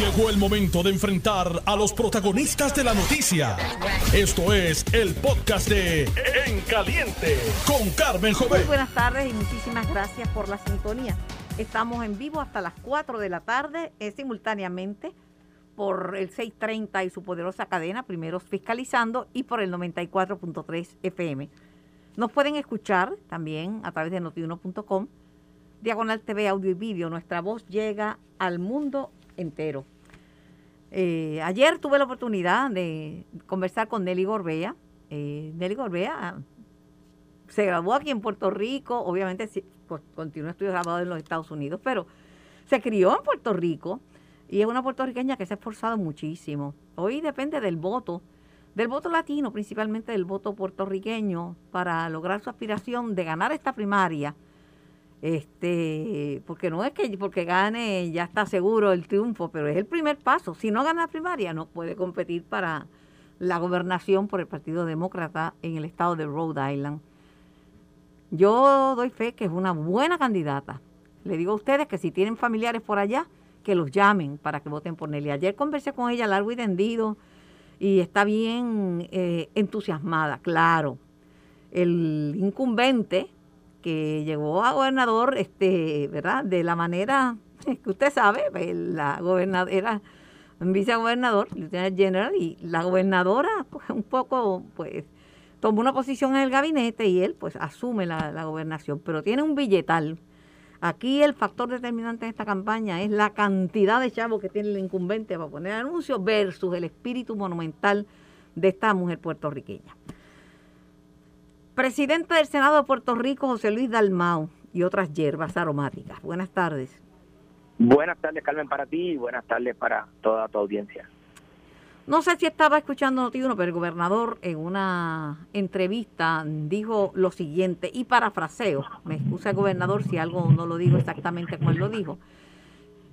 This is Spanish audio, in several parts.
Llegó el momento de enfrentar a los protagonistas de la noticia. Esto es el podcast de En Caliente con Carmen Muy Jovet. buenas tardes y muchísimas gracias por la sintonía. Estamos en vivo hasta las 4 de la tarde, eh, simultáneamente por el 630 y su poderosa cadena, primeros fiscalizando, y por el 94.3 FM. Nos pueden escuchar también a través de notiuno.com, diagonal TV, audio y vídeo. Nuestra voz llega al mundo entero. Eh, ayer tuve la oportunidad de conversar con Nelly Gorbea. Eh, Nelly Gorbea se graduó aquí en Puerto Rico, obviamente sí, pues, continuó estudios en los Estados Unidos, pero se crió en Puerto Rico y es una puertorriqueña que se ha esforzado muchísimo. Hoy depende del voto, del voto latino, principalmente del voto puertorriqueño, para lograr su aspiración de ganar esta primaria. Este, porque no es que porque gane ya está seguro el triunfo, pero es el primer paso. Si no gana la primaria, no puede competir para la gobernación por el Partido Demócrata en el estado de Rhode Island. Yo doy fe que es una buena candidata. Le digo a ustedes que si tienen familiares por allá, que los llamen para que voten por Nelly. Ayer conversé con ella largo y tendido y está bien eh, entusiasmada, claro. El incumbente que llegó a gobernador, este, ¿verdad? De la manera que usted sabe, pues, la gobernadora era vicegobernador, lieutenant general, y la gobernadora, pues, un poco, pues, tomó una posición en el gabinete y él, pues, asume la, la gobernación, pero tiene un billetal. Aquí el factor determinante en esta campaña es la cantidad de chavos que tiene el incumbente para poner anuncios versus el espíritu monumental de esta mujer puertorriqueña. Presidente del Senado de Puerto Rico, José Luis Dalmau, y otras hierbas aromáticas. Buenas tardes. Buenas tardes, Carmen, para ti y buenas tardes para toda tu audiencia. No sé si estaba escuchando Notiuno, pero el gobernador en una entrevista dijo lo siguiente, y parafraseo, me excusa el gobernador si algo no lo digo exactamente como él lo dijo.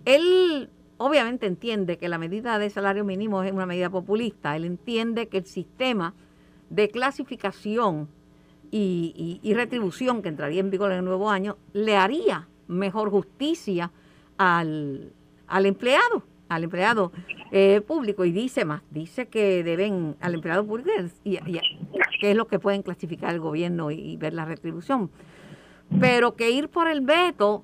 Él obviamente entiende que la medida de salario mínimo es una medida populista, él entiende que el sistema de clasificación y, y- retribución que entraría en vigor en el nuevo año le haría mejor justicia al, al empleado, al empleado eh, público. Y dice más, dice que deben al empleado público y, que es lo que pueden clasificar el gobierno y, y ver la retribución. Pero que ir por el veto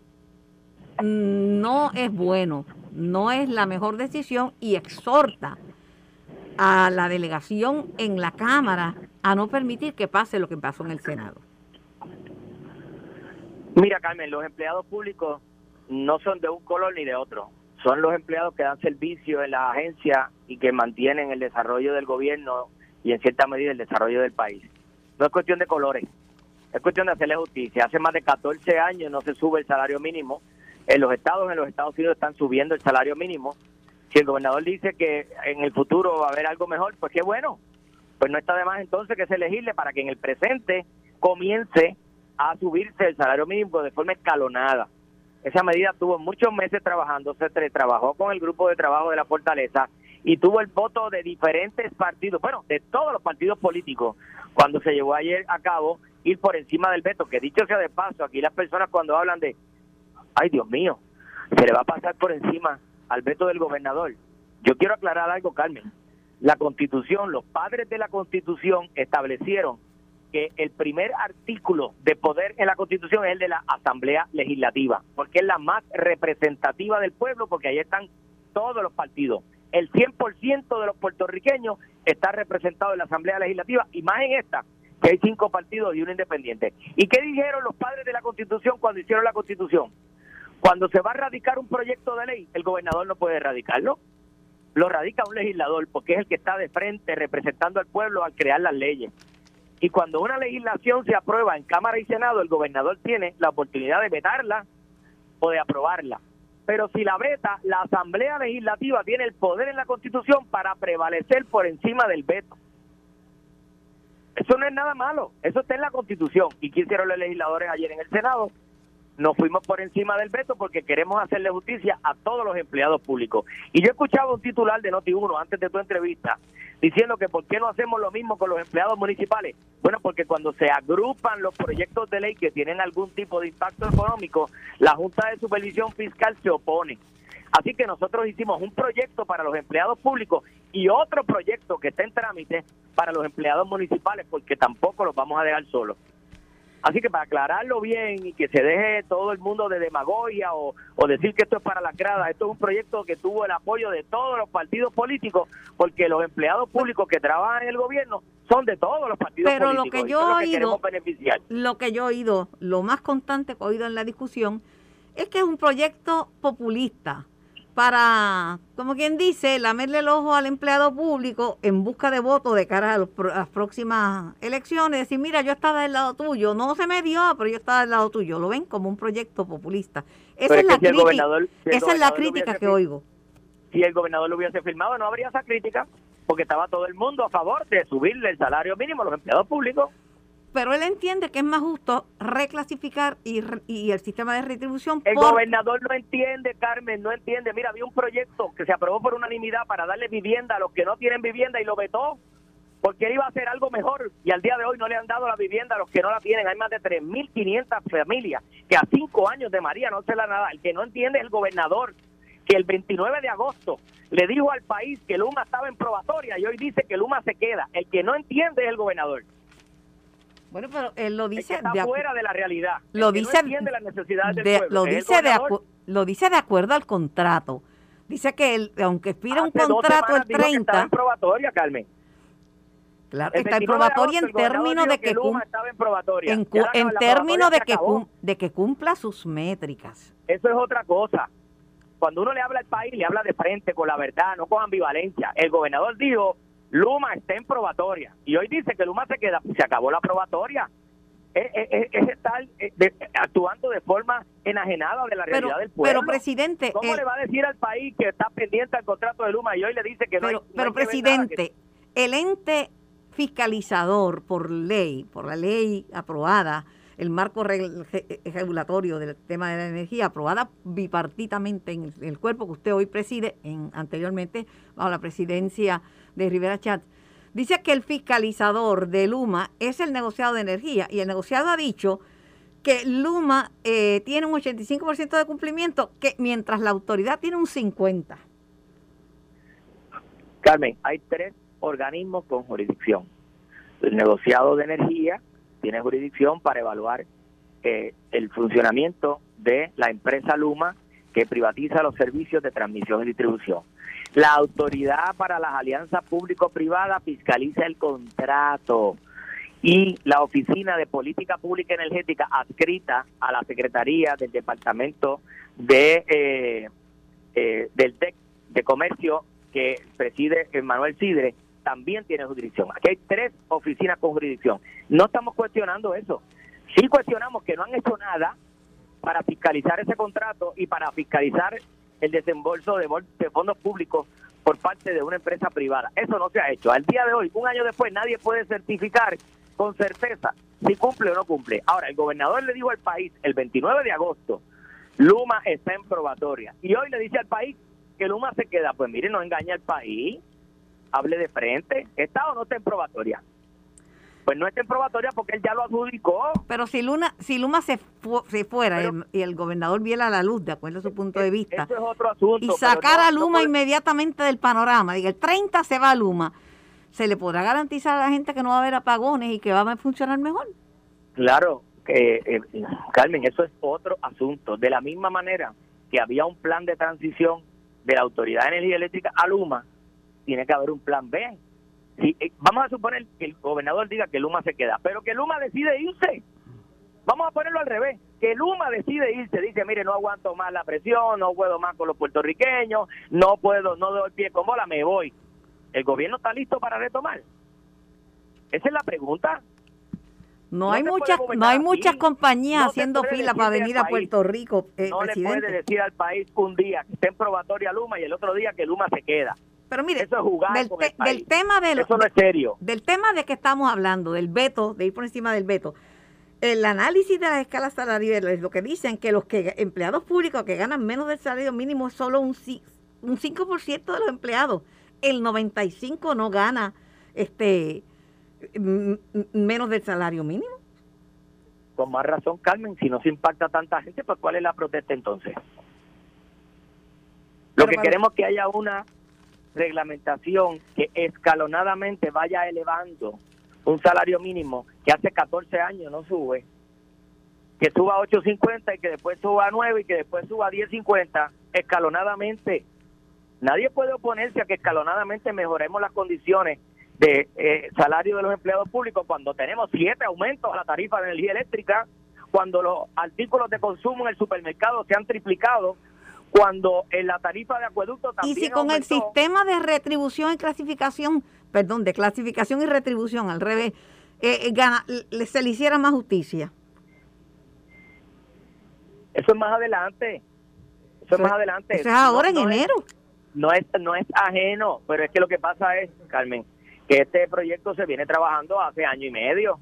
mm, no es bueno, no es la mejor decisión y exhorta a la delegación en la Cámara a no permitir que pase lo que pasó en el Senado. Mira, Carmen, los empleados públicos no son de un color ni de otro. Son los empleados que dan servicio en la agencia y que mantienen el desarrollo del gobierno y en cierta medida el desarrollo del país. No es cuestión de colores, es cuestión de hacerle justicia. Hace más de 14 años no se sube el salario mínimo. En los estados, en los Estados Unidos están subiendo el salario mínimo. Si el gobernador dice que en el futuro va a haber algo mejor, pues qué bueno. Pues no está de más entonces que se elegirle para que en el presente comience a subirse el salario mínimo de forma escalonada. Esa medida tuvo muchos meses trabajando, se tra- trabajó con el grupo de trabajo de la Fortaleza y tuvo el voto de diferentes partidos, bueno, de todos los partidos políticos, cuando se llevó ayer a cabo ir por encima del veto, que dicho sea de paso, aquí las personas cuando hablan de, ay Dios mío, se le va a pasar por encima al veto del gobernador. Yo quiero aclarar algo, Carmen. La constitución, los padres de la constitución establecieron que el primer artículo de poder en la Constitución es el de la Asamblea Legislativa, porque es la más representativa del pueblo, porque ahí están todos los partidos. El 100% de los puertorriqueños está representado en la Asamblea Legislativa, y más en esta, que hay cinco partidos y uno independiente. ¿Y qué dijeron los padres de la Constitución cuando hicieron la Constitución? Cuando se va a radicar un proyecto de ley, el gobernador no puede radicarlo. Lo radica un legislador, porque es el que está de frente representando al pueblo al crear las leyes. Y cuando una legislación se aprueba en Cámara y Senado, el gobernador tiene la oportunidad de vetarla o de aprobarla. Pero si la veta, la Asamblea Legislativa tiene el poder en la Constitución para prevalecer por encima del veto. Eso no es nada malo, eso está en la Constitución. ¿Y qué hicieron los legisladores ayer en el Senado? Nos fuimos por encima del veto porque queremos hacerle justicia a todos los empleados públicos. Y yo escuchaba un titular de Noti1 antes de tu entrevista diciendo que por qué no hacemos lo mismo con los empleados municipales. Bueno, porque cuando se agrupan los proyectos de ley que tienen algún tipo de impacto económico, la Junta de Supervisión Fiscal se opone. Así que nosotros hicimos un proyecto para los empleados públicos y otro proyecto que está en trámite para los empleados municipales, porque tampoco los vamos a dejar solos. Así que para aclararlo bien y que se deje todo el mundo de demagogia o, decir que esto es para la grada, esto es un proyecto que tuvo el apoyo de todos los partidos políticos, porque los empleados públicos que trabajan en el gobierno son de todos los partidos políticos. Pero lo que yo he oído, lo que yo he oído, lo más constante que he oído en la discusión, es que es un proyecto populista para, como quien dice, lamerle el ojo al empleado público en busca de votos de cara a, las próximas elecciones, decir, mira, yo estaba del lado tuyo, no se me dio, pero yo estaba del lado tuyo, lo ven como un proyecto populista. Esa es, la crítica, esa es la crítica que oigo. Si el gobernador lo hubiese firmado, no habría esa crítica, porque estaba todo el mundo a favor de subirle el salario mínimo a los empleados públicos pero él entiende que es más justo reclasificar y, y el sistema de retribución. El gobernador no entiende, Carmen, no entiende. Mira, había un proyecto que se aprobó por unanimidad para darle vivienda a los que no tienen vivienda y lo vetó porque él iba a hacer algo mejor y al día de hoy no le han dado la vivienda a los que no la tienen. Hay más de 3.500 familias que a cinco años de María no se la nada. El que no entiende es el gobernador, que el 29 de agosto le dijo al país que Luma estaba en probatoria y hoy dice que Luma se queda. El que no entiende es el gobernador. Bueno, pero él lo dice de fuera de la realidad. Lo dice las necesidades del pueblo, lo dice de lo dice de acuerdo al contrato. Dice que él, aunque expira un contrato el 30 en probatoria, Carmen. Claro, está en probatoria en términos de que, en, en términos de que de que cumpla sus métricas. Eso es otra cosa. Cuando uno le habla al país, le habla de frente, con la verdad, no con ambivalencia. El gobernador dijo Luma está en probatoria y hoy dice que Luma se queda, se acabó la probatoria. Es, estar eh, actuando de forma enajenada de la realidad del pueblo. Pero, presidente. ¿Cómo le va a decir al país que está pendiente al contrato de Luma y hoy le dice que no pero, Pero, presidente, el ente fiscalizador por ley, por la ley aprobada, el marco regulatorio del tema de la energía, aprobada bipartitamente en el cuerpo que usted hoy preside, en anteriormente bajo la presidencia de Rivera Chat, dice que el fiscalizador de Luma es el negociado de energía y el negociado ha dicho que Luma eh, tiene un 85% de cumplimiento, que mientras la autoridad tiene un 50%. Carmen, hay tres organismos con jurisdicción. El negociado de energía tiene jurisdicción para evaluar eh, el funcionamiento de la empresa Luma que privatiza los servicios de transmisión y distribución. La autoridad para las alianzas público-privadas fiscaliza el contrato y la Oficina de Política Pública Energética adscrita a la Secretaría del Departamento de eh, eh, del TEC de Comercio que preside Manuel Sidre también tiene jurisdicción. Aquí hay tres oficinas con jurisdicción. No estamos cuestionando eso. Sí cuestionamos que no han hecho nada para fiscalizar ese contrato y para fiscalizar el desembolso de, fondos públicos por parte de una empresa privada. Eso no se ha hecho. Al día de hoy, un año después, nadie puede certificar con certeza si cumple o no cumple. Ahora, el gobernador le dijo al país el 29 de agosto, Luma está en probatoria. Y hoy le dice al país que Luma se queda. Pues mire, no engaña al país, hable de frente. ¿Está o no está en probatoria? pues no está en probatoria porque él ya lo adjudicó. Pero si Luna, si Luma se, se fuera y, el, gobernador viera la luz, de acuerdo a su punto de vista, eso es otro asunto, y sacar a Luma inmediatamente del panorama, diga, el 30 se va a Luma, ¿se le podrá garantizar a la gente que no va a haber apagones y que va a funcionar mejor? Claro, eh, Carmen, eso es otro asunto. De la misma manera que había un plan de transición de la Autoridad de Energía Eléctrica a Luma, tiene que haber un plan B eh, vamos a suponer que el gobernador diga que Luma se queda, pero que Luma decide irse. Vamos a ponerlo al revés, que Luma decide irse, dice, mire, no aguanto más la presión, no puedo más con los puertorriqueños, no puedo, no doy pie con bola, me voy. ¿El gobierno está listo para retomar? Esa es la pregunta. No, hay muchas no hay muchas compañías haciendo fila para venir a Puerto Rico, eh, No le puede decir al país un día que esté en probatoria Luma y el otro día que Luma se queda. Pero mire, eso es jugar del, tema de eso no es serio. Del tema de que estamos hablando, del veto, de ir por encima del veto, el análisis de las escalas salariales, lo que dicen que los que empleados públicos que ganan menos del salario mínimo es solo un, un 5% de los empleados. El 95 no gana este menos del salario mínimo. Con más razón, Carmen, si no se impacta tanta gente, pues ¿cuál es la protesta entonces? Lo que queremos es que haya una reglamentación que escalonadamente vaya elevando un salario mínimo que hace 14 años no sube, que suba a 8.50 y que después suba a 9 y que después suba a 10.50 escalonadamente. Nadie puede oponerse a que escalonadamente mejoremos las condiciones de eh, salario de los empleados públicos cuando tenemos siete aumentos a la tarifa de energía eléctrica, cuando los artículos de consumo en el supermercado se han triplicado, cuando en la tarifa de acueducto también Y si con el sistema de retribución y clasificación, perdón, de clasificación y retribución al revés, eh, eh se le hiciera más justicia. Eso es más adelante. Eso, es más adelante. Eso es ahora en enero. no es no es ajeno, pero es que lo que pasa es, Carmen, que este proyecto se viene trabajando hace año y medio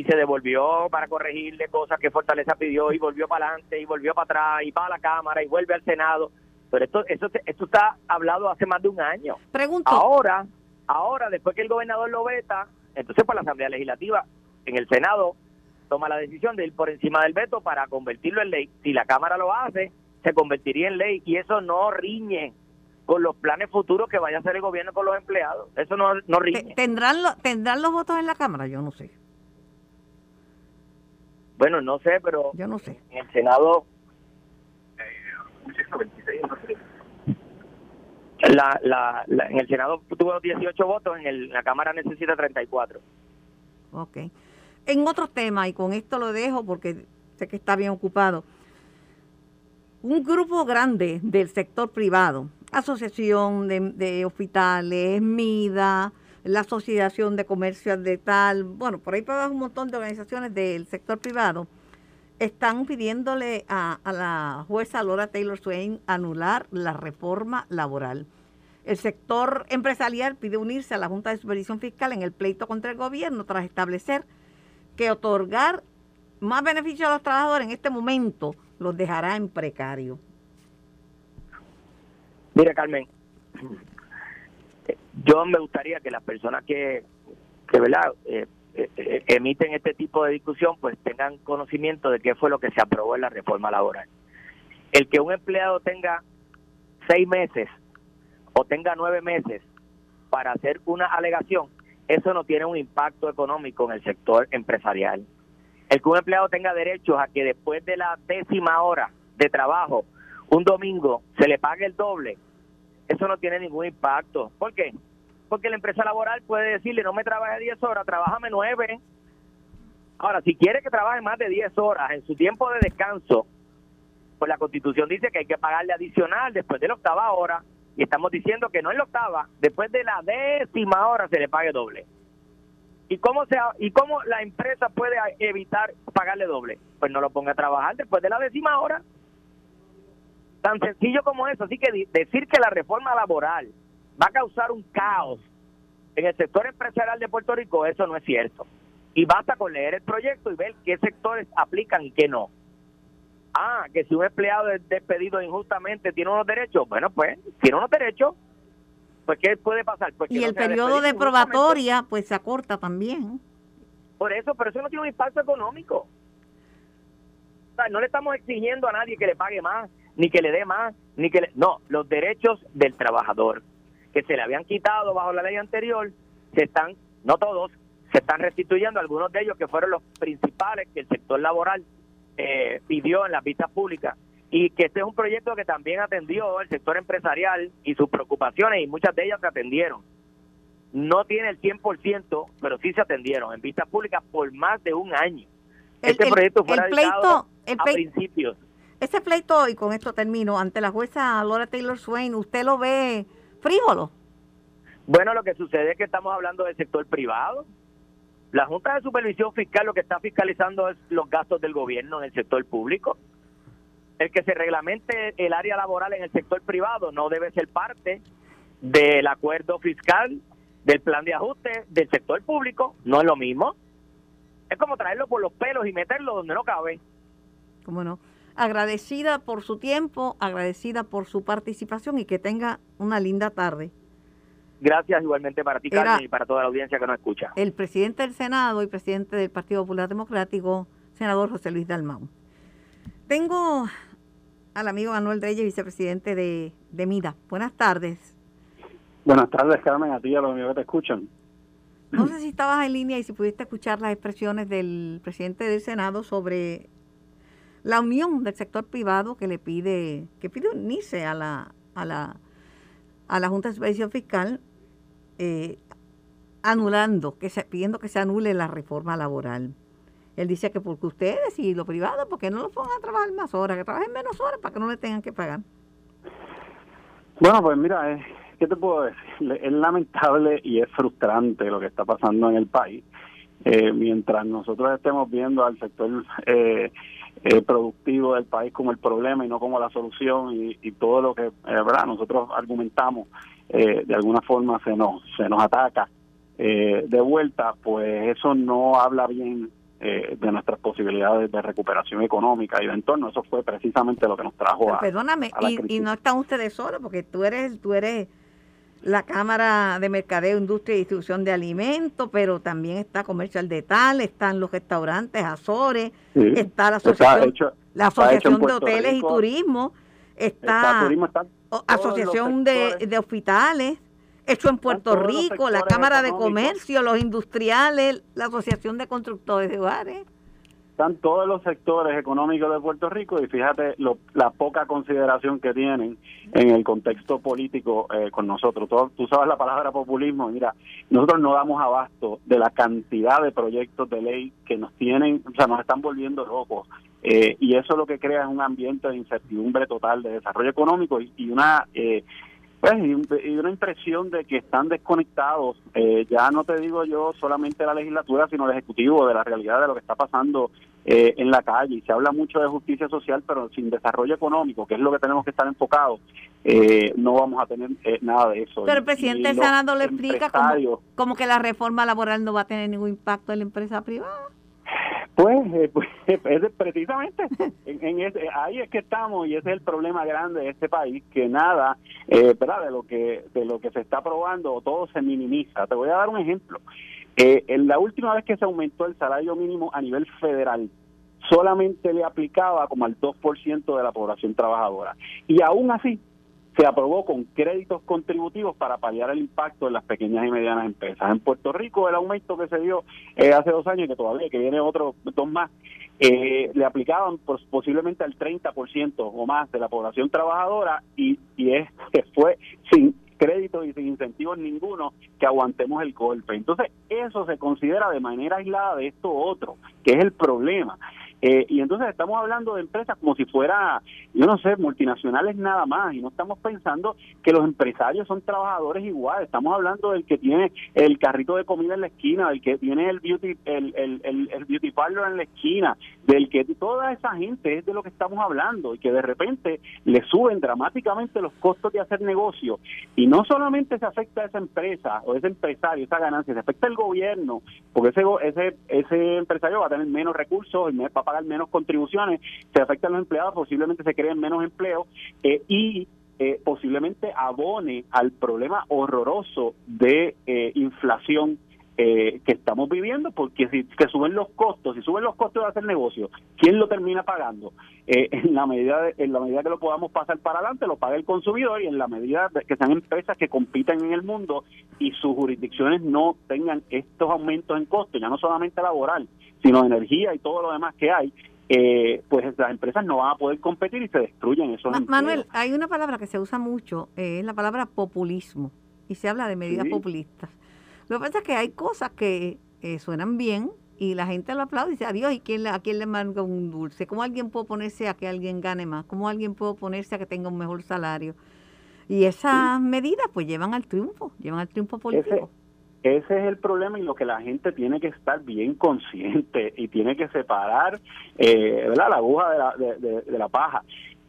y se devolvió para corregirle cosas que Fortaleza pidió y volvió para adelante y volvió para atrás y para la Cámara y vuelve al Senado. Pero esto, esto, esto está hablado hace más de un año. Pregunto. Ahora, ahora, después que el gobernador lo veta, entonces por la Asamblea Legislativa, en el Senado, toma la decisión de ir por encima del veto para convertirlo en ley. Si la Cámara lo hace, se convertiría en ley y eso no riñe con los planes futuros que vaya a hacer el gobierno con los empleados. Eso no, no riñe. ¿Tendrán, ¿Tendrán los votos en la Cámara? Yo no sé. Bueno, no sé, pero yo no sé. En el Senado la, la, en el Senado tuvo 18 votos, en, la Cámara necesita 34. Ok. En otro tema, y con esto lo dejo porque sé que está bien ocupado, un grupo grande del sector privado, Asociación de, de Hospitales, MIDA, la Asociación de Comercio de tal, bueno, por ahí para un montón de organizaciones del sector privado, están pidiéndole a, la jueza Laura Taylor Swain anular la reforma laboral. El sector empresarial pide unirse a la Junta de Supervisión Fiscal en el pleito contra el gobierno tras establecer que otorgar más beneficios a los trabajadores en este momento los dejará en precario. Mira, Carmen, yo me gustaría que las personas que, que ¿verdad? Eh, eh, eh, emiten este tipo de discusión pues tengan conocimiento de qué fue lo que se aprobó en la reforma laboral. El que un empleado tenga seis meses o tenga nueve meses para hacer una alegación, eso no tiene un impacto económico en el sector empresarial. El que un empleado tenga derechos a que después de la décima hora de trabajo, un domingo, se le pague el doble, eso no tiene ningún impacto. ¿Por qué? Porque la empresa laboral puede decirle, no me trabaje 10 horas, trabájame 9. Ahora, si quiere que trabaje más de 10 horas en su tiempo de descanso, pues la constitución dice que hay que pagarle adicional después de la octava hora, y estamos diciendo que no en la octava, después de la décima hora se le pague doble. ¿Y cómo, se, ¿Y cómo la empresa puede evitar pagarle doble? Pues no lo ponga a trabajar después de la décima hora. Tan sencillo como eso. Así que decir que la reforma laboral va a causar un caos en el sector empresarial de Puerto Rico, eso no es cierto. Y basta con leer el proyecto y ver qué sectores aplican y qué no. Ah, que si un empleado es despedido injustamente tiene unos derechos, bueno, pues tiene unos derechos, pues ¿qué puede pasar? Pues y el periodo de probatoria pues se acorta también. Por eso, pero eso no tiene un impacto económico. O sea, no le estamos exigiendo a nadie que le pague más, ni que le dé más, ni que le... No, los derechos del trabajador que se le habían quitado bajo la ley anterior, se están, no todos, se están restituyendo algunos de ellos que fueron los principales que el sector laboral eh, pidió en las vistas públicas y que este es un proyecto que también atendió el sector empresarial y sus preocupaciones y muchas de ellas se atendieron. No tiene el 100%, pero sí se atendieron en vistas públicas por más de un año. este proyecto fue a principios ese pleito, y con esto termino, ante la jueza Laura Taylor Swain, ¿usted lo ve frígolo? Bueno, lo que sucede es que estamos hablando del sector privado. La Junta de Supervisión Fiscal lo que está fiscalizando es los gastos del gobierno en el sector público. El que se reglamente el área laboral en el sector privado no debe ser parte del acuerdo fiscal, del plan de ajuste del sector público. No es lo mismo. Es como traerlo por los pelos y meterlo donde no cabe. ¿Cómo no? Agradecida por su tiempo, agradecida por su participación y que tenga una linda tarde. Gracias igualmente para ti, Carmen, y para toda la audiencia que nos escucha. El presidente del Senado y presidente del Partido Popular Democrático, senador José Luis Dalmau. Tengo al amigo Manuel Reyes, vicepresidente de, de MIDA. Buenas tardes. Buenas tardes, Carmen, a ti y a los amigos que te escuchan. No sé si estabas en línea y si pudiste escuchar las expresiones del presidente del Senado sobre la unión del sector privado que le pide, que pide unirse a la, a la, a la Junta de Supervisión Fiscal, eh, anulando, que se, pidiendo que se anule la reforma laboral. Él dice que porque ustedes y lo privado, porque no lo pongan a trabajar más horas, que trabajen menos horas para que no le tengan que pagar. Bueno, pues mira, eh, ¿qué te puedo decir? Es lamentable y es frustrante lo que está pasando en el país. Eh, mientras nosotros estemos viendo al sector eh, eh, productivo del país como el problema y no como la solución y, y todo lo que verdad nosotros argumentamos de alguna forma se nos se nos ataca de vuelta pues eso no habla bien eh, de nuestras posibilidades de recuperación económica y de entorno. Eso fue precisamente lo que nos trajo a. Perdóname, y, y, no están ustedes solos, porque tú eres, tú eres la Cámara de Mercadeo, Industria y Distribución de Alimentos, pero también está Comercial de Tal, están los restaurantes Azores, está la Asociación, la asociación de Hoteles y Turismo, está, Asociación de, de Hospitales hecho en Puerto Rico, la Cámara de Comercio, los industriales, la Asociación de Constructores de Hogares. Están todos los sectores económicos de Puerto Rico y fíjate la poca consideración que tienen en el contexto político eh, con nosotros. Tú, sabes la palabra populismo, mira, nosotros no damos abasto de la cantidad de proyectos de ley que nos tienen, o sea, nos están volviendo locos. Eh, y eso lo que crea es un ambiente de incertidumbre total de desarrollo económico y, una eh, pues, y, una impresión de que están desconectados, eh, ya no te digo yo solamente la legislatura, sino el Ejecutivo, de la realidad de lo que está pasando eh, en la calle. Y se habla mucho de justicia social, pero sin desarrollo económico, que es lo que tenemos que estar enfocados, eh, no vamos a tener nada de eso. Pero el presidente del Senado le explica como, como que la reforma laboral no va a tener ningún impacto en la empresa privada. Pues, eh, pues precisamente en, ese, ahí es que estamos y ese es el problema grande de este país que nada eh, ¿verdad? de lo que de lo que se está probando todo se minimiza te voy a dar un ejemplo eh, en la última vez que se aumentó el salario mínimo a nivel federal solamente le aplicaba como al 2% de la población trabajadora y aún así se aprobó con créditos contributivos para paliar el impacto en las pequeñas y medianas empresas. En Puerto Rico el aumento que se dio eh, hace dos años que todavía que viene otro dos más, eh, le aplicaban pues, posiblemente al 30% o más de la población trabajadora y, y es que fue sin créditos y sin incentivos ninguno que aguantemos el golpe. Entonces, eso se considera de manera aislada de esto otro, que es el problema. Eh, y entonces estamos hablando de empresas como si fuera, yo no sé, multinacionales nada más, y no estamos pensando que los empresarios son trabajadores iguales, estamos hablando del que tiene el carrito de comida en la esquina, del que tiene el beauty, el, el, el, beauty parlor en la esquina, del que toda esa gente es de lo que estamos hablando, y que de repente le suben dramáticamente los costos de hacer negocio, y no solamente se afecta a esa empresa o ese empresario, esa ganancia, se afecta al gobierno, porque ese, ese, ese empresario va a tener menos recursos y va a pagar menos contribuciones, se afectan los empleados, posiblemente se creen menos empleos eh, y eh, posiblemente abone al problema horroroso de eh, inflación que estamos viviendo, porque si que suben los costos, si suben los costos de hacer negocio, ¿quién lo termina pagando? en la medida en la medida que lo podamos pasar para adelante, lo paga el consumidor y en la medida de que sean empresas que compiten en el mundo y sus jurisdicciones no tengan estos aumentos en costos, ya no solamente laboral, sino energía y todo lo demás que hay, eh, pues las empresas no van a poder competir y se destruyen esos Manuel, hay una palabra que se usa mucho, eh, es la palabra populismo, y se habla de medidas populistas. Lo que pasa es que hay cosas que eh, suenan bien y la gente lo aplaude y dice, adiós, ¿y quién, a quién le manda un dulce? ¿Cómo alguien puede oponerse a que alguien gane más? ¿Cómo alguien puede oponerse a que tenga un mejor salario? Y esas medidas pues llevan al triunfo, llevan al triunfo político. Ese es el problema y lo que la gente tiene que estar bien consciente y tiene que separar eh, la aguja de la, de la paja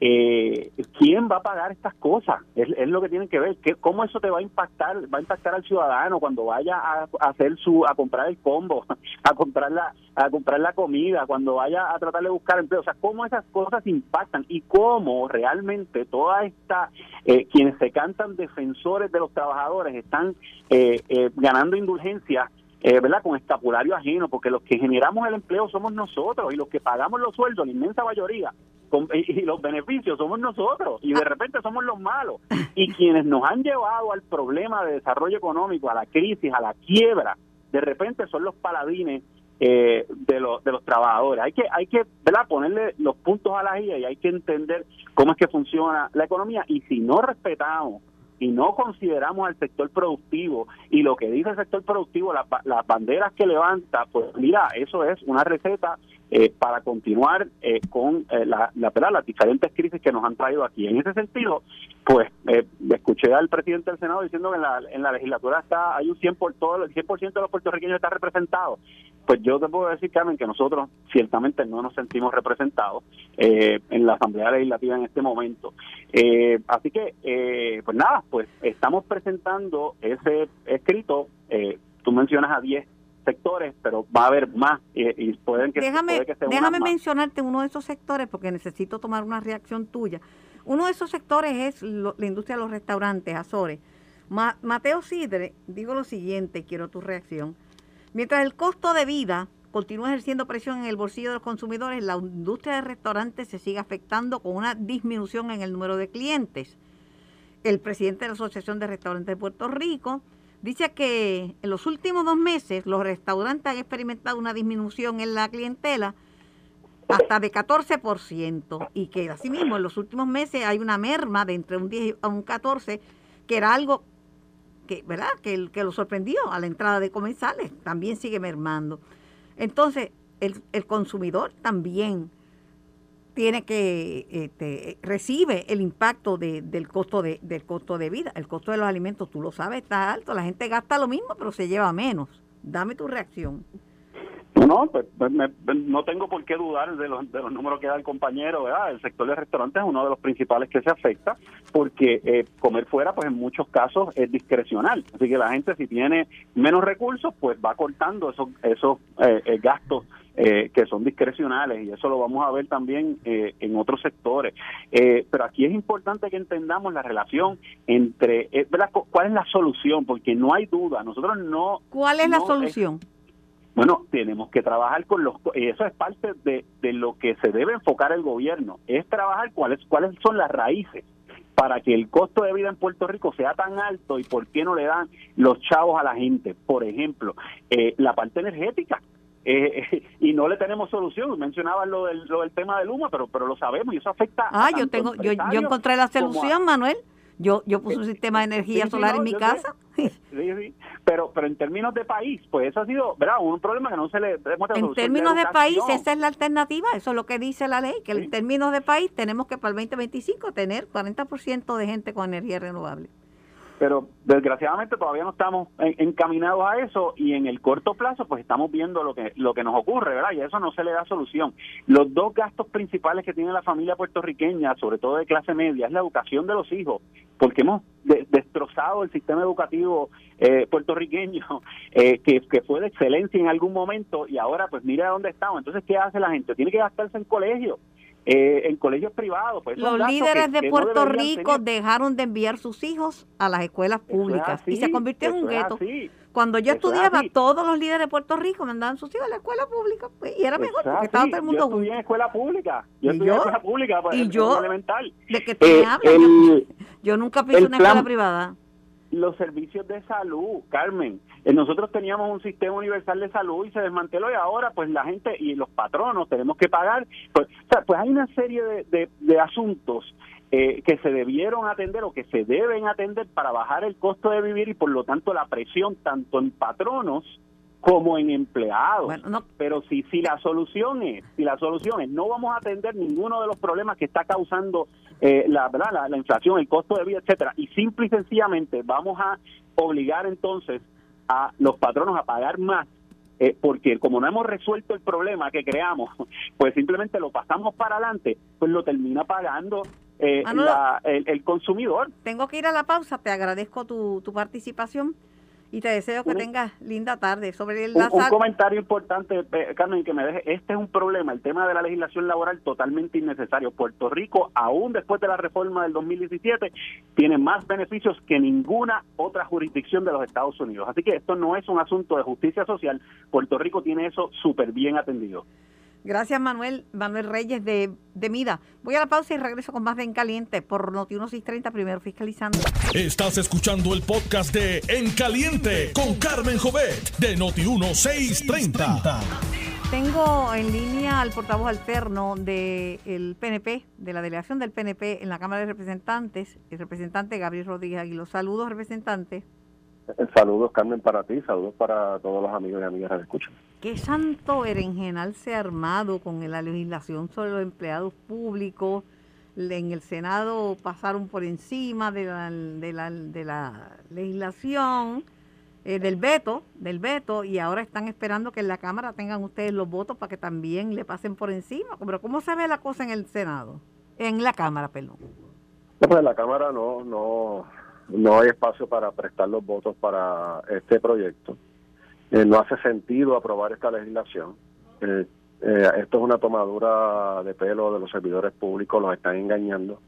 eh, ¿quién va a pagar estas cosas? Es, lo que tienen que ver. ¿Qué, ¿Cómo eso te va a impactar? Va a impactar al ciudadano cuando vaya a, hacer su, a comprar el combo, a comprar la, a comprar la comida, cuando vaya a tratar de buscar empleo. O sea, cómo esas cosas impactan y cómo realmente toda esta, eh, quienes se cantan defensores de los trabajadores están eh, eh, ganando indulgencia eh, ¿verdad? Con escapulario ajeno, porque los que generamos el empleo somos nosotros y los que pagamos los sueldos, la inmensa mayoría, y los beneficios somos nosotros y de repente somos los malos. Y quienes nos han llevado al problema de desarrollo económico, a la crisis, a la quiebra, de repente son los paladines eh, de, los de los trabajadores. Hay que, hay que ¿verdad? ponerle los puntos a la guía y hay que entender cómo es que funciona la economía. Y si no respetamos y no consideramos al sector productivo y lo que dice el sector productivo, las banderas que levanta, pues mira, eso es una receta eh, para continuar eh, con eh, la, la, las diferentes crisis que nos han traído aquí. En ese sentido, pues escuché al presidente del Senado diciendo que en la, en la legislatura está hay un 100 por todo el 100% de los puertorriqueños está representado. Pues yo te puedo decir, Carmen, que nosotros ciertamente no nos sentimos representados en la Asamblea Legislativa en este momento. así que, pues nada, pues estamos presentando ese escrito, tú mencionas a 10 sectores, pero va a haber más y, pueden que, déjame, que Déjame mencionarte uno de esos sectores porque necesito tomar una reacción tuya. Uno de esos sectores es la industria de los restaurantes, Azores. Mateo Sidre, digo lo siguiente, quiero tu reacción. Mientras el costo de vida continúa ejerciendo presión en el bolsillo de los consumidores, la industria de restaurantes se sigue afectando con una disminución en el número de clientes. El presidente de la Asociación de Restaurantes de Puerto Rico dice que en los últimos dos meses los restaurantes han experimentado una disminución en la clientela hasta de 14% y que asimismo en los últimos meses hay una merma de entre un 10 a un 14 que era algo que, ¿verdad? Que, que lo sorprendió a la entrada de comensales, también sigue mermando. Entonces, el, el consumidor también tiene que este, recibe el impacto de, del costo de, del costo de vida. El costo de los alimentos, tú lo sabes, está alto. La gente gasta lo mismo, pero se lleva menos. Dame tu reacción. No, pues, pues no tengo por qué dudar de los, de los números que da el compañero. ¿verdad? El sector de restaurantes es uno de los principales que se afecta porque eh, comer fuera, pues en muchos casos es discrecional. Así que la gente si tiene menos recursos, pues va cortando esos, esos eh, eh gastos eh, que son discrecionales y eso lo vamos a ver también eh, en otros sectores. Eh, pero aquí es importante que entendamos la relación entre, ¿cuál es la solución? Porque no hay duda, nosotros no... ¿Cuál es la solución? bueno, tenemos que trabajar con los... Y eso es parte de, de lo que se debe enfocar el gobierno, es trabajar cuáles, cuáles son las raíces para que el costo de vida en Puerto Rico sea tan alto y por qué no le dan los chavos a la gente. Por ejemplo, la parte energética. Eh, y no le tenemos solución. Mencionabas lo del, lo del tema del humo, pero pero lo sabemos y eso afecta. Ah, yo tengo, yo, yo encontré la solución, Manuel. Yo yo puse un sistema de energía solar en mi casa. Pero pero en términos de país, pues eso ha sido, ¿verdad? Un problema que no se le En términos de, país, esa es la alternativa, eso es lo que dice la ley, que en términos de país tenemos que para el 2025 tener 40% de gente con energía renovable pero desgraciadamente todavía no estamos encaminados a eso y en el corto plazo pues estamos viendo lo que lo que nos ocurre, ¿verdad? Y a eso no se le da solución. Los dos gastos principales que tiene la familia puertorriqueña, sobre todo de clase media, es la educación de los hijos, porque hemos destrozado el sistema educativo eh, puertorriqueño, eh, que, que fue de excelencia en algún momento y ahora pues mira dónde estamos. Entonces, ¿qué hace la gente? Tiene que gastarse en colegio eh, en colegios privados. Pues Los líderes de Puerto Rico dejaron de enviar sus hijos a las escuelas públicas y se convirtió en un gueto. Cuando yo estudiaba, todos los líderes de Puerto Rico mandaban sus hijos a la escuela pública pues, y era mejor porque estaba todo el mundo Yo estudié en escuela pública. Yo estudié en escuela pública. Pues, y yo, elemental. ¿de qué te eh, yo nunca piso una escuela privada los servicios de salud, Carmen. Eh, nosotros teníamos un sistema universal de salud y se desmanteló y ahora pues la gente y los patronos tenemos que pagar. Pues, pues hay una serie de, de, asuntos eh, que se debieron atender o que se deben atender para bajar el costo de vivir y por lo tanto la presión tanto en patronos como en empleados. Pero si, si la solución es, si la solución es, no vamos a atender ninguno de los problemas que está causando eh, la, la, la, inflación, el costo de vida, etcétera, y simple y sencillamente vamos a obligar entonces a los patronos a pagar más eh, porque como no hemos resuelto el problema que creamos, pues simplemente lo pasamos para adelante, pues lo termina pagando eh, el, el, consumidor. Tengo que ir a la pausa, te agradezco tu, tu participación y te deseo que tengas linda tarde. Sobre el un, un comentario importante, eh, Carmen, que me deje, este es un problema, el tema de la legislación laboral totalmente innecesario. Puerto Rico, aún después de la reforma del 2017, tiene más beneficios que ninguna otra jurisdicción de los Estados Unidos. Así que esto no es un asunto de justicia social, Puerto Rico tiene eso súper bien atendido. Gracias, Manuel, Manuel Reyes de, de Mida. Voy a la pausa y regreso con más de En Caliente por Noti 1630, primero fiscalizando. Estás escuchando el podcast de En Caliente con Carmen Jovet de Noti 1630. Tengo en línea al portavoz alterno del PNP, de la delegación del PNP en la Cámara de Representantes, el representante Gabriel Rodríguez Aguilo. Saludos, representante. Saludos, Carmen, para ti, saludos para todos los amigos y amigas que escuchan. ¿Qué santo berenjenal se ha armado con la legislación sobre los empleados públicos? En el Senado pasaron por encima de la, de la, legislación, eh, del veto, del veto, y ahora están esperando que en la Cámara tengan ustedes los votos para que también le pasen por encima. Pero ¿cómo se ve la cosa en el Senado? En la Cámara, perdón. Pues en la Cámara no, no, no hay espacio para prestar los votos para este proyecto. Eh, no hace sentido aprobar esta legislación. Eh, eh, esto es una tomadura de pelo de los servidores públicos, los están engañando.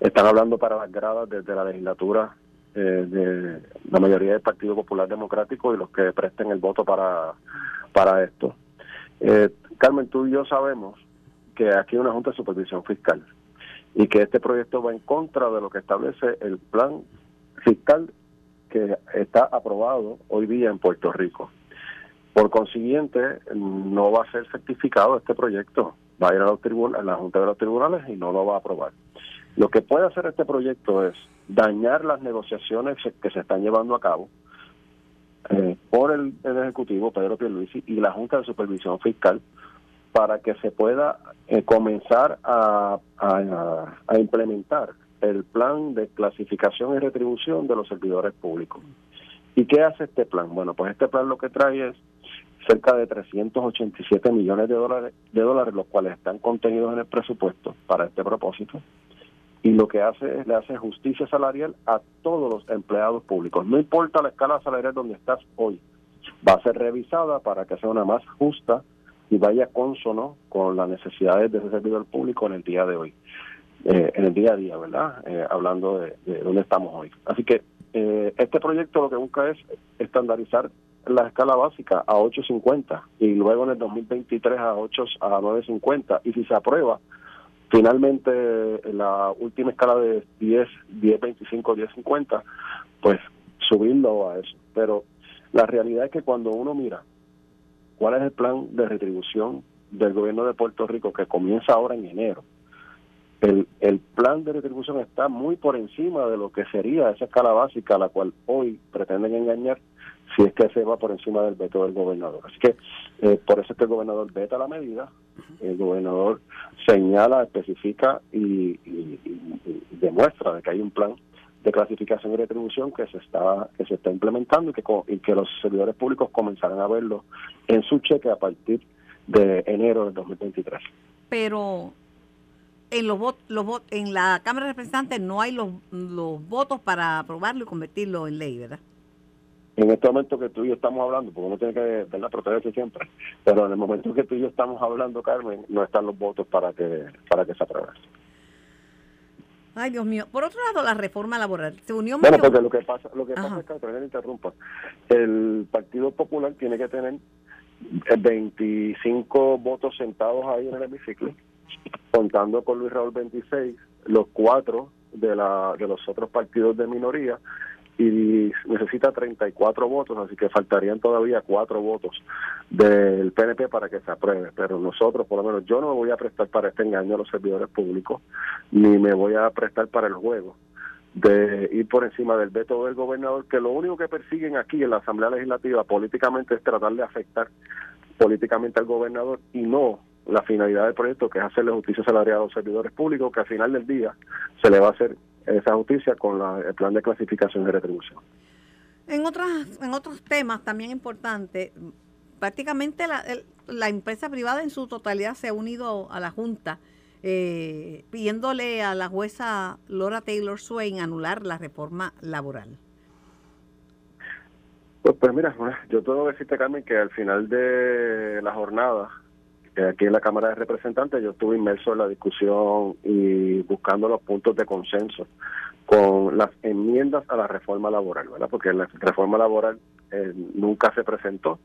Están hablando para las gradas desde la legislatura de la mayoría del Partido Popular Democrático y los que presten el voto para, para esto. Carmen, tú y yo sabemos que aquí hay una Junta de Supervisión Fiscal y que este proyecto va en contra de lo que establece el plan fiscal que está aprobado hoy día en Puerto Rico. Por consiguiente, no va a ser certificado este proyecto. Va a ir a, los a la Junta de los Tribunales y no lo va a aprobar. Lo que puede hacer este proyecto es dañar las negociaciones que se están llevando a cabo eh, por el, Ejecutivo, Pedro Pierluisi, y la Junta de Supervisión Fiscal para que se pueda eh, comenzar a implementar el plan de clasificación y retribución de los servidores públicos. ¿Y qué hace este plan? Bueno, pues este plan lo que trae es cerca de 387 millones de dólares, de dólares, los cuales están contenidos en el presupuesto para este propósito. Y lo que hace es le hace justicia salarial a todos los empleados públicos. No importa la escala salarial donde estás hoy, va a ser revisada para que sea una más justa y vaya consono con las necesidades de ese servidor público en el día de hoy. Eh, en el día a día, ¿verdad? Eh, hablando de, de, dónde estamos hoy. Así que eh, este proyecto lo que busca es estandarizar la escala básica a 8.50 y luego en el 2023 a 8 a 9.50 y si se aprueba finalmente la última escala de 10 10.25 10.50 pues subirlo a eso. Pero la realidad es que cuando uno mira cuál es el plan de retribución del gobierno de Puerto Rico que comienza ahora en enero el, el plan de retribución está muy por encima de lo que sería esa escala básica a la cual hoy pretenden engañar si es que se va por encima del veto del gobernador. Así que eh, por eso es que el gobernador veta la medida, el gobernador señala, especifica y, demuestra de que hay un plan de clasificación y retribución que se está que se está implementando y que, y que los servidores públicos comenzarán a verlo en su cheque a partir de enero del 2023. Pero en los, los en la Cámara de Representantes no hay los, los votos para aprobarlo y convertirlo en ley, ¿verdad? En este momento que tú y yo estamos hablando, porque uno tiene que la protegerse siempre, pero en el momento que tú y yo estamos hablando, Carmen, no están los votos para que para que se apruebe. Ay, Dios mío. Por otro lado, la reforma laboral. Se unió Bueno, porque lo que pasa, lo que pasa es que, me interrumpa, el Partido Popular tiene que tener 25 votos sentados ahí en el hemiciclo contando con Luis Raúl 26, los cuatro de, la, de los otros partidos de minoría y necesita 34 votos, así que faltarían todavía cuatro votos del PNP para que se apruebe. Pero nosotros, por lo menos, yo no me voy a prestar para este engaño a los servidores públicos, ni me voy a prestar para el juego de ir por encima del veto del gobernador, que lo único que persiguen aquí en la Asamblea Legislativa políticamente es tratar de afectar políticamente al gobernador y no la finalidad del proyecto, que es hacerle justicia salarial a los servidores públicos, que al final del día se le va a hacer esa justicia con el plan de clasificación y retribución. En, otras, en otros temas también importantes, prácticamente la, la empresa privada en su totalidad se ha unido a la Junta eh, pidiéndole a la jueza Laura Taylor Swain anular la reforma laboral. Pues, pues mira, yo tengo que decirte, Carmen, que al final de la jornada aquí en la Cámara de Representantes yo estuve inmerso en la discusión y buscando los puntos de consenso con las enmiendas a la reforma laboral, ¿verdad? Porque la reforma laboral eh, nunca se presentó.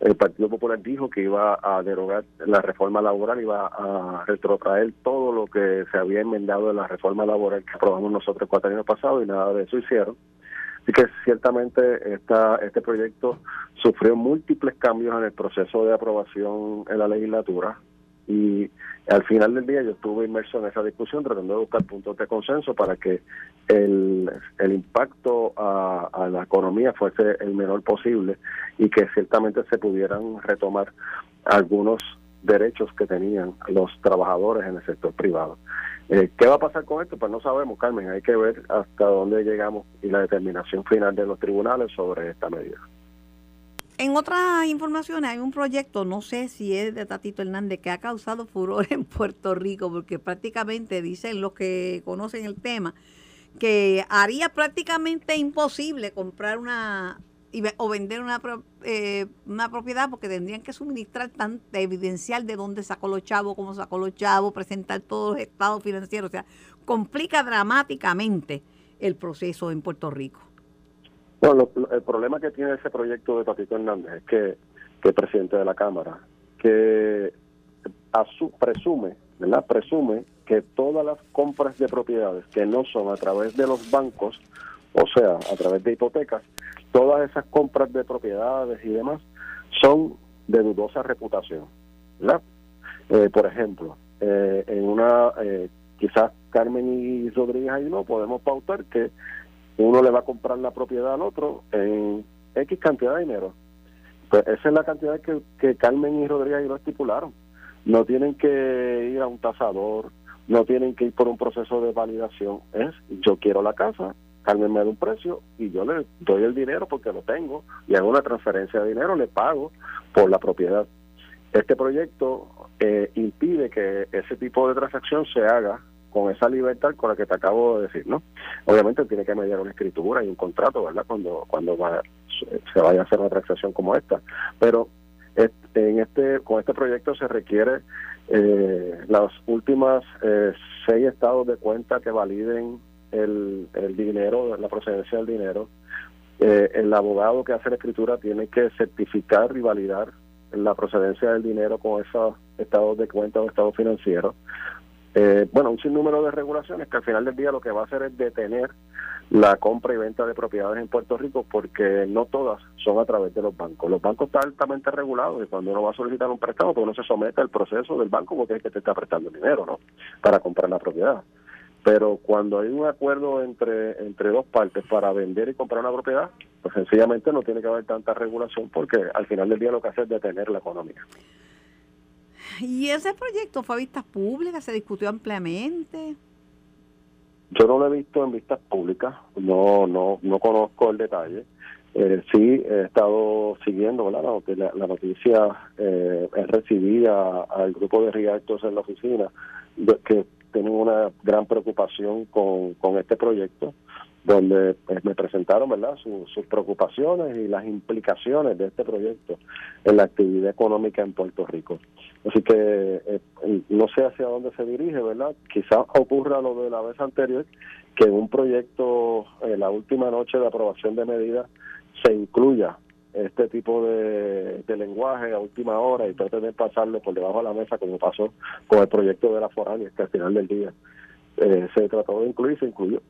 El Partido Popular dijo que iba a derogar la reforma laboral, iba a retrotraer todo lo que se había enmendado en la reforma laboral que aprobamos nosotros cuatro años pasados y nada de eso hicieron. Así que ciertamente esta, este proyecto sufrió múltiples cambios en el proceso de aprobación en la legislatura y al final del día yo estuve inmerso en esa discusión tratando de buscar puntos de consenso para que el, el impacto a, a, la economía fuese el menor posible y que ciertamente se pudieran retomar algunos derechos que tenían los trabajadores en el sector privado. Eh, ¿Qué va a pasar con esto? Pues no sabemos, Carmen. Hay que ver hasta dónde llegamos y la determinación final de los tribunales sobre esta medida. En otras informaciones hay un proyecto, no sé si es de Tatito Hernández, que ha causado furor en Puerto Rico, porque prácticamente dicen los que conocen el tema, que haría prácticamente imposible comprar una o vender una, eh, una propiedad porque tendrían que suministrar tan evidencial de dónde sacó los chavos, cómo sacó los chavos, presentar todos los estados financieros, o sea, complica dramáticamente el proceso en Puerto Rico. Bueno, el problema que tiene ese proyecto de Tatito Hernández es que, que el presidente de la Cámara, que su, presume, ¿verdad? Presume que todas las compras de propiedades que no son a través de los bancos, o sea, a través de hipotecas, todas esas compras de propiedades y demás son de dudosa reputación, ¿verdad? Eh, por ejemplo, eh, en una, eh, quizás Carmen y Rodríguez ahí no podemos pautar que uno le va a comprar la propiedad al otro en X cantidad de dinero. Pues esa es la cantidad que, Carmen y Rodríguez lo estipularon. No tienen que ir a un tasador, no tienen que ir por un proceso de validación. Es, yo quiero la casa, Carmen me da un precio y yo le doy el dinero porque lo tengo y hago una transferencia de dinero, le pago por la propiedad. Este proyecto eh, impide que ese tipo de transacción se haga con esa libertad con la que te acabo de decir, ¿no? Obviamente tiene que mediar una escritura y un contrato, ¿verdad? Cuando cuando se vaya a hacer una transacción como esta, pero en este con este proyecto se requiere eh, las últimas eh, seis estados de cuenta que validen el, el dinero, la procedencia del dinero. Eh, el abogado que hace la escritura tiene que certificar y validar la procedencia del dinero con esos estados de cuenta o estados financieros. Eh, bueno, un sinnúmero de regulaciones que al final del día lo que va a hacer es detener la compra y venta de propiedades en Puerto Rico porque no todas son a través de los bancos. Los bancos están altamente regulados y cuando uno va a solicitar un préstamo, pues uno se somete al proceso del banco porque es que te está prestando dinero, ¿no? Para comprar la propiedad. Pero cuando hay un acuerdo entre, entre dos partes para vender y comprar una propiedad, pues sencillamente no tiene que haber tanta regulación porque al final del día lo que hace es detener la economía. ¿Y ese proyecto fue a vistas públicas? ¿Se discutió ampliamente? Yo no lo he visto en vistas públicas, no no no conozco el detalle. Eh, sí, he estado siguiendo La, la noticia, eh, recibida al grupo de rialtos en la oficina, que tienen una gran preocupación con, con este proyecto donde pues, me presentaron verdad sus preocupaciones y las implicaciones de este proyecto en la actividad económica en Puerto Rico. Así que eh, no sé hacia dónde se dirige verdad quizás ocurra lo de la vez anterior que en un proyecto en la última noche de aprobación de medidas se incluya este tipo de, lenguaje a última hora y pretender pasarlo por debajo de la mesa como pasó con el proyecto de la foránea que al final del día eh, se trató de incluir se incluyó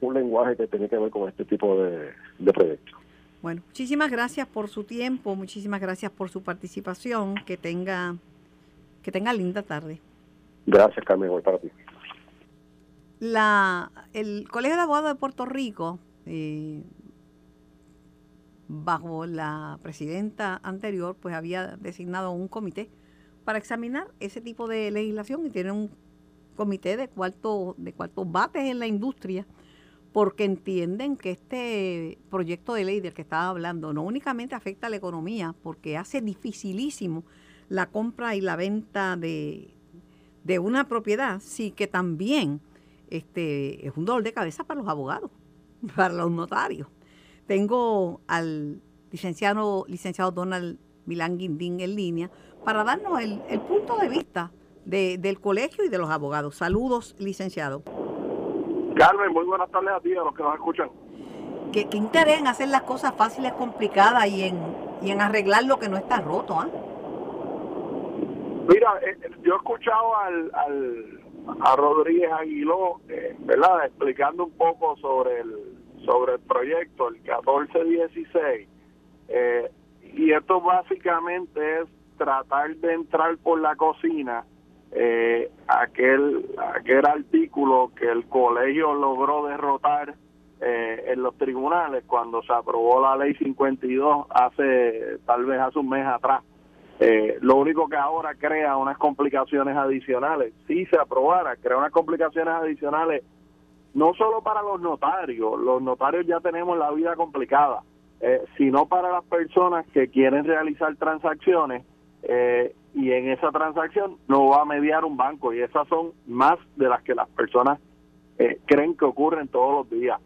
un lenguaje que tiene que ver con este tipo de, proyectos. Bueno, muchísimas gracias por su tiempo, muchísimas gracias por su participación, que tenga que tenga linda tarde. Gracias, Carmen, voy para ti. La, el Colegio de Abogados de Puerto Rico, eh, bajo la presidenta anterior, pues había designado un comité para examinar ese tipo de legislación y tiene un comité de cuarto, de cuartos bates en la industria porque entienden que este proyecto de ley del que estaba hablando no únicamente afecta a la economía, porque hace dificilísimo la compra y la venta de, una propiedad, sí que también este, es un dolor de cabeza para los abogados, para los notarios. Tengo al licenciado, licenciado Donald Milán Guindín en línea, para darnos el, punto de vista del colegio y de los abogados. Saludos, licenciado. Carmen, muy buenas tardes a ti, a los que nos escuchan. ¿Qué, interés en hacer las cosas fáciles, complicadas y en, y en arreglar lo que no está roto? ¿ah? Mira, eh, yo he escuchado al, al, a Rodríguez Aguiló, eh, ¿verdad? Explicando un poco sobre el, sobre el proyecto, el 1416. Eh, y esto básicamente es tratar de entrar por la cocina eh, aquel, aquel artículo que el colegio logró derrotar eh, en los tribunales cuando se aprobó la ley 52 hace tal vez hace un mes atrás. Eh, lo único que ahora crea unas complicaciones adicionales, si se aprobara, crea unas complicaciones adicionales no solo para los notarios, los notarios ya tenemos la vida complicada, eh, sino para las personas que quieren realizar transacciones eh, y en esa transacción no va a mediar un banco y esas son más de las que las personas eh, creen que ocurren todos los días.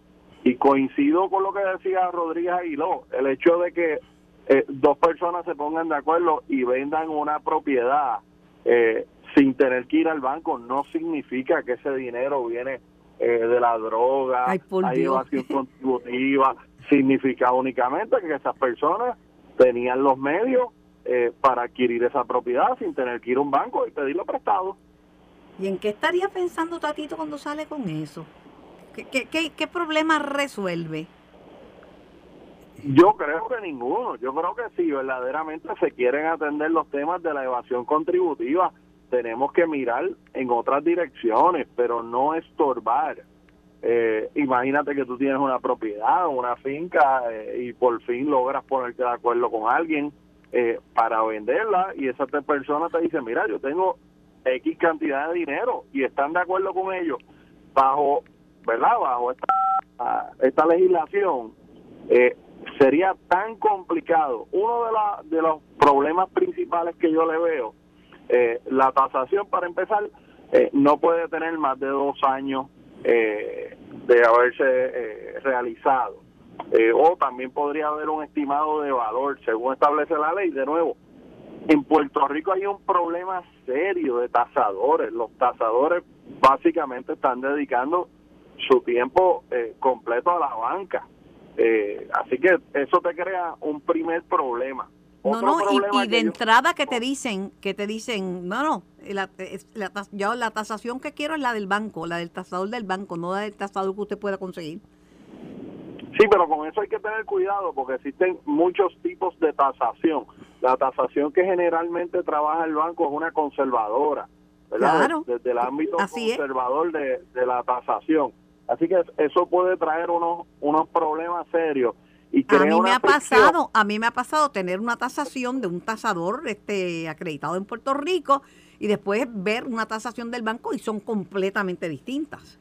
Y coincido con lo que decía Rodríguez Aguiló, el hecho de que dos personas se pongan de acuerdo y vendan una propiedad sin tener que ir al banco no significa que ese dinero viene de la droga, hay evasión contributiva, significa únicamente que esas personas tenían los medios eh, para adquirir esa propiedad sin tener que ir a un banco y pedirlo prestado. ¿Y en qué estaría pensando Tatito cuando sale con eso? ¿Qué, qué, qué, problema resuelve? Yo creo que ninguno. Yo creo que si verdaderamente se quieren atender los temas de la evasión contributiva, tenemos que mirar en otras direcciones, pero no estorbar eh, imagínate que tú tienes una propiedad, una finca eh, y por fin logras ponerte de acuerdo con alguien eh, para venderla y esa persona te dice, mira, yo tengo X cantidad de dinero y están de acuerdo con ellos bajo, ¿verdad? Bajo esta, esta legislación. sería tan complicado. Uno de, la, de los problemas principales que yo le veo, la tasación para empezar, no puede tener más de dos años eh, de haberse eh, realizado. Eh, o también podría haber un estimado de valor, según establece la ley. De nuevo, en Puerto Rico hay un problema serio de tasadores. Los tasadores básicamente están dedicando su tiempo eh, completo a la banca. así que eso te crea un primer problema. No, no, y, de entrada que te dicen, que te dicen, no, no, la, la, yo la tasación que quiero es la del banco, la del tasador del banco, no la del tasador que usted pueda conseguir. Sí, pero con eso hay que tener cuidado porque existen muchos tipos de tasación. La tasación que generalmente trabaja el banco es una conservadora, ¿verdad? Desde el ámbito conservador de, de, la tasación. Así que eso puede traer unos, unos problemas serios. Y a mí me ha pasado, a mí me ha pasado tener una tasación de un tasador este acreditado en Puerto Rico y después ver una tasación del banco y son completamente distintas.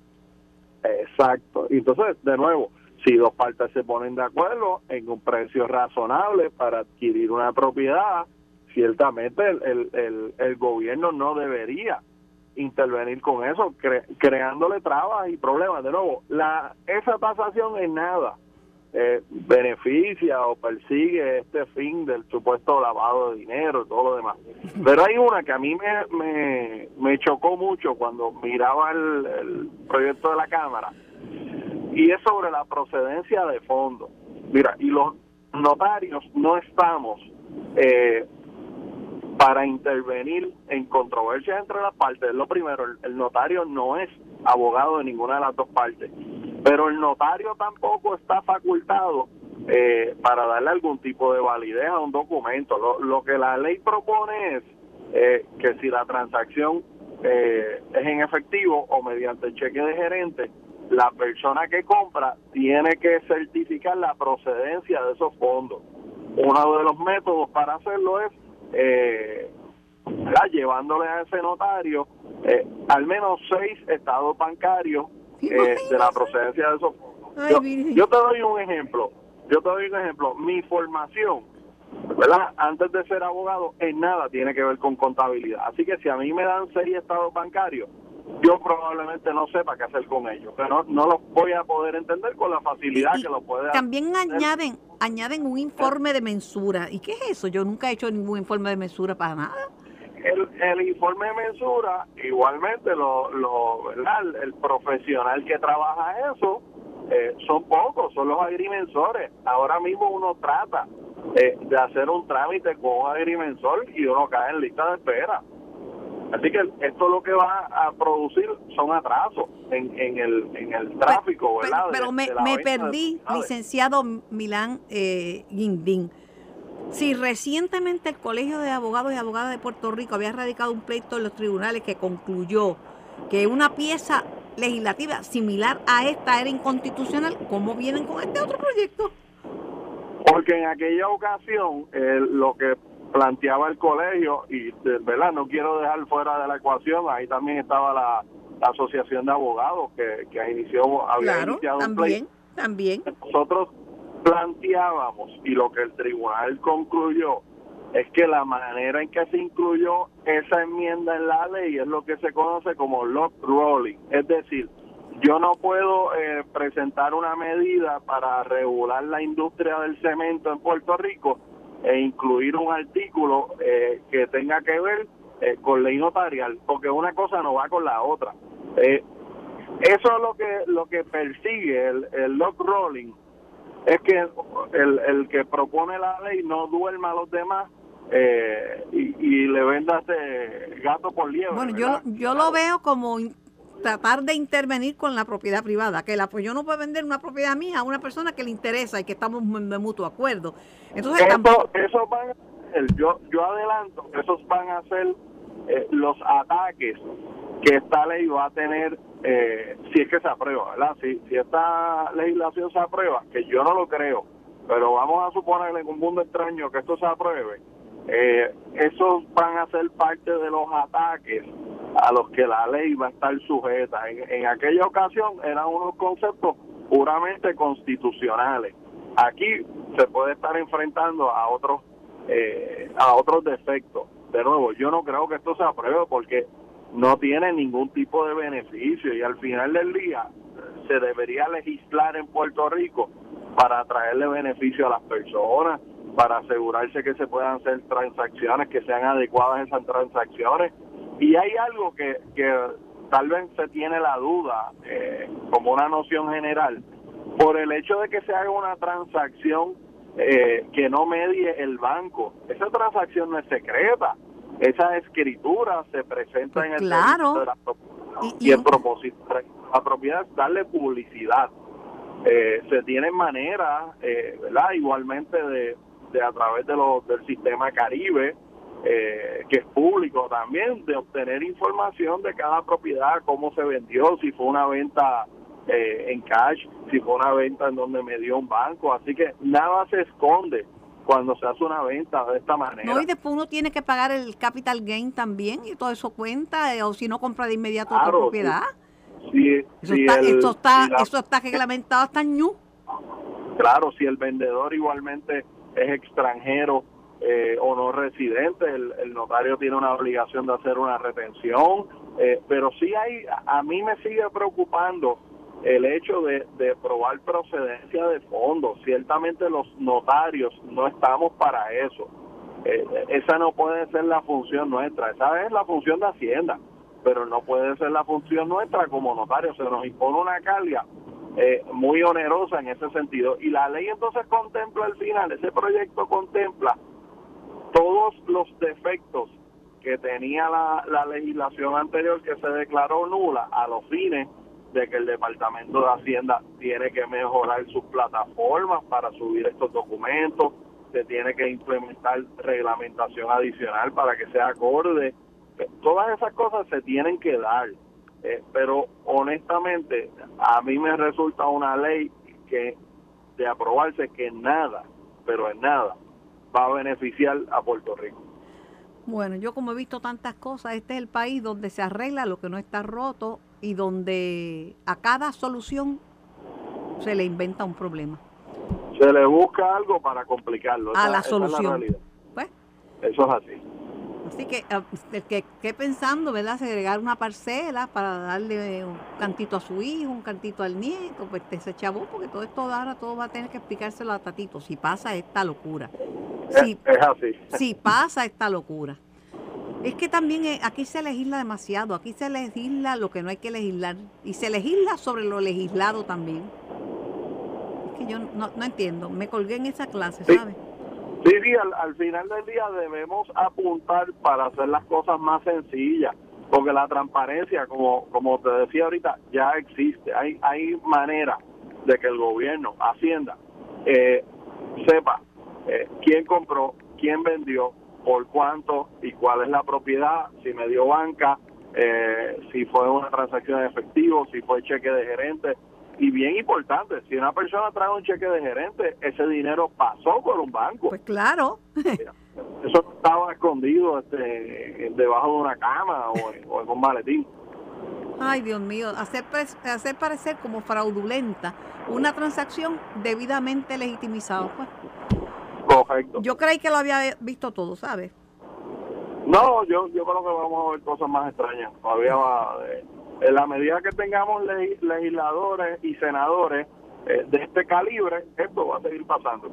Exacto. Entonces, de nuevo, si dos partes se ponen de acuerdo en un precio razonable para adquirir una propiedad, ciertamente el, el, el, gobierno no debería intervenir con eso, creándole trabas y problemas. De nuevo, la esa tasación es nada eh, beneficia o persigue este fin del supuesto lavado de dinero y todo lo demás. Pero hay una que a mí me, me, chocó mucho cuando miraba el, proyecto de la Cámara y es sobre la procedencia de fondo. Mira, y los notarios no estamos eh, para intervenir en controversias entre las partes. Lo primero, el notario no es abogado de ninguna de las dos partes pero el notario tampoco está facultado eh, para darle algún tipo de validez a un documento. Lo, que la ley propone es eh, que si la transacción eh, es en efectivo o mediante cheque de gerente, la persona que compra tiene que certificar la procedencia de esos fondos. Uno de los métodos para hacerlo es llevándole a ese notario al menos seis estados bancarios eh, de la procedencia de esos fondos. yo, te doy un ejemplo, yo te doy un ejemplo, mi formación, ¿verdad? Antes de ser abogado, en nada tiene que ver con contabilidad. Así que si a mí me dan seis estados bancarios, yo probablemente no sepa qué hacer con ellos, pero no, los voy a poder entender con la facilidad que lo puede También añaden añaden un informe de mensura. ¿Y qué es eso? Yo nunca he hecho ningún informe de mensura para nada. El, el informe de mensura, igualmente, lo, lo, ¿verdad? El, profesional que trabaja eso, eh, son pocos, son los agrimensores. Ahora mismo uno trata eh, de hacer un trámite con un agrimensor y uno cae en lista de espera. Así que esto lo que va a producir son atrasos en, en, el, en el tráfico, ¿verdad? Pero, me, perdí, licenciado Milán eh, Guindín. Si recientemente el Colegio de Abogados y Abogadas de Puerto Rico había radicado un pleito en los tribunales que concluyó que una pieza legislativa similar a esta era inconstitucional, ¿cómo vienen con este otro proyecto? Porque en aquella ocasión eh, lo que planteaba el colegio y de verdad no quiero dejar fuera de la ecuación ahí también estaba la, asociación de abogados que, que inició había iniciado también también. Nosotros planteábamos y lo que el tribunal concluyó es que la manera en que se incluyó esa enmienda en la ley es lo que se conoce como lock rolling es decir yo no puedo eh, presentar una medida para regular la industria del cemento en Puerto Rico e incluir un artículo eh, que tenga que ver eh, con ley notarial, porque una cosa no va con la otra. Eh, eso es lo que lo que persigue el, el lock rolling, es que el, el que propone la ley no duerma a los demás y, y, le venda este gato por liebre. Bueno, yo, yo lo veo como tratar de intervenir con la propiedad privada, que la, pues yo no puedo vender una propiedad mía a una persona que le interesa y que estamos de mutuo acuerdo. Entonces, eso, yo, yo adelanto, esos van a ser eh, los ataques que esta ley va a tener eh, si es que se aprueba, ¿verdad? Si, si esta legislación se aprueba, que yo no lo creo, pero vamos a suponer en un mundo extraño que esto se apruebe, eh, esos van a ser parte de los ataques a los que la ley va a estar sujeta. En, aquella ocasión eran unos conceptos puramente constitucionales. Aquí se puede estar enfrentando a otros eh, a otros defectos. De nuevo, yo no creo que esto se apruebe porque no tiene ningún tipo de beneficio y al final del día se debería legislar en Puerto Rico para traerle beneficio a las personas, para asegurarse que se puedan hacer transacciones que sean adecuadas esas transacciones y hay algo que, que tal vez se tiene la duda eh, como una noción general por el hecho de que se haga una transacción eh, que no medie el banco. Esa transacción no es secreta. Esa escritura se presenta pues en el claro. de la y, el propósito de la propiedad es darle publicidad. Eh, se tienen maneras, ¿verdad? Igualmente de, de a través de los del sistema Caribe, eh, que es público también, de obtener información de cada propiedad, cómo se vendió, si fue una venta eh, en cash, si fue una venta en donde me dio un banco. Así que nada se esconde cuando se hace una venta de esta manera. No, y después uno tiene que pagar el capital gain también y todo eso cuenta, eh, o si no compra de inmediato otra propiedad. Sí, eso, está, está, eso está reglamentado hasta ñu. Claro, si el vendedor igualmente es extranjero eh, o no residente, el, notario tiene una obligación de hacer una retención, eh, pero sí hay, a mí me sigue preocupando el hecho de, de probar procedencia de fondos. Ciertamente los notarios no estamos para eso. Eh, esa no puede ser la función nuestra, esa es la función de Hacienda, pero no puede ser la función nuestra como notario. Se nos impone una carga eh, muy onerosa en ese sentido. Y la ley entonces contempla al final, ese proyecto contempla todos los defectos que tenía la, la legislación anterior que se declaró nula a los fines de que el Departamento de Hacienda tiene que mejorar sus plataformas para subir estos documentos, se tiene que implementar reglamentación adicional para que sea acorde. Todas esas cosas se tienen que dar, eh, pero honestamente a mí me resulta una ley que de aprobarse que nada, pero en nada, va a beneficiar a Puerto Rico. Bueno, yo como he visto tantas cosas, este es el país donde se arregla lo que no está roto y donde a cada solución se le inventa un problema. Se le busca algo para complicarlo. A la solución. pues, Eso es así. Así que ah, el que esté pensando, ¿verdad? Segregar una parcela para darle un cantito a su hijo, un cantito al nieto, pues te se chavó, porque todo esto ahora todo va a tener que explicárselo a Tatito, si pasa esta locura. Si, Es así. si pasa esta locura. Es que también eh, aquí se legisla demasiado, aquí se legisla lo que no hay que legislar y se legisla sobre lo legislado también. Es que yo no, no entiendo, me colgué en esa clase, Sí. ¿sabes? Sí, sí, al, al final del día debemos apuntar para hacer las cosas más sencillas, porque la transparencia, como como te decía ahorita, ya existe. Hay hay manera de que el gobierno, Hacienda, eh, sepa eh, quién compró, quién vendió, por cuánto y cuál es la propiedad, si me dio banca, eh, si fue una transacción en efectivo, si fue cheque de gerente. Y bien importante, si una persona trae un cheque de gerente, ese dinero pasó por un banco. Pues claro. Eso estaba escondido este, debajo de una cama o en, o en un maletín. Ay, Dios mío, hacer, hacer parecer como fraudulenta una transacción debidamente legitimizada. Pues, Correcto. yo creí que lo había visto todo, ¿sabes? No, yo, yo creo que vamos a ver cosas más extrañas. Todavía va. eh, en la medida que tengamos le- legisladores y senadores eh, de este calibre, esto va a seguir pasando.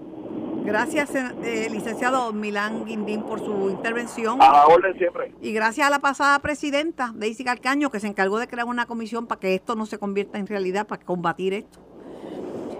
Gracias, eh, licenciado Milán Guindín, por su intervención. A la orden siempre. Y gracias a la pasada presidenta, Daisy Calcaño, que se encargó de crear una comisión para que esto no se convierta en realidad, para combatir esto.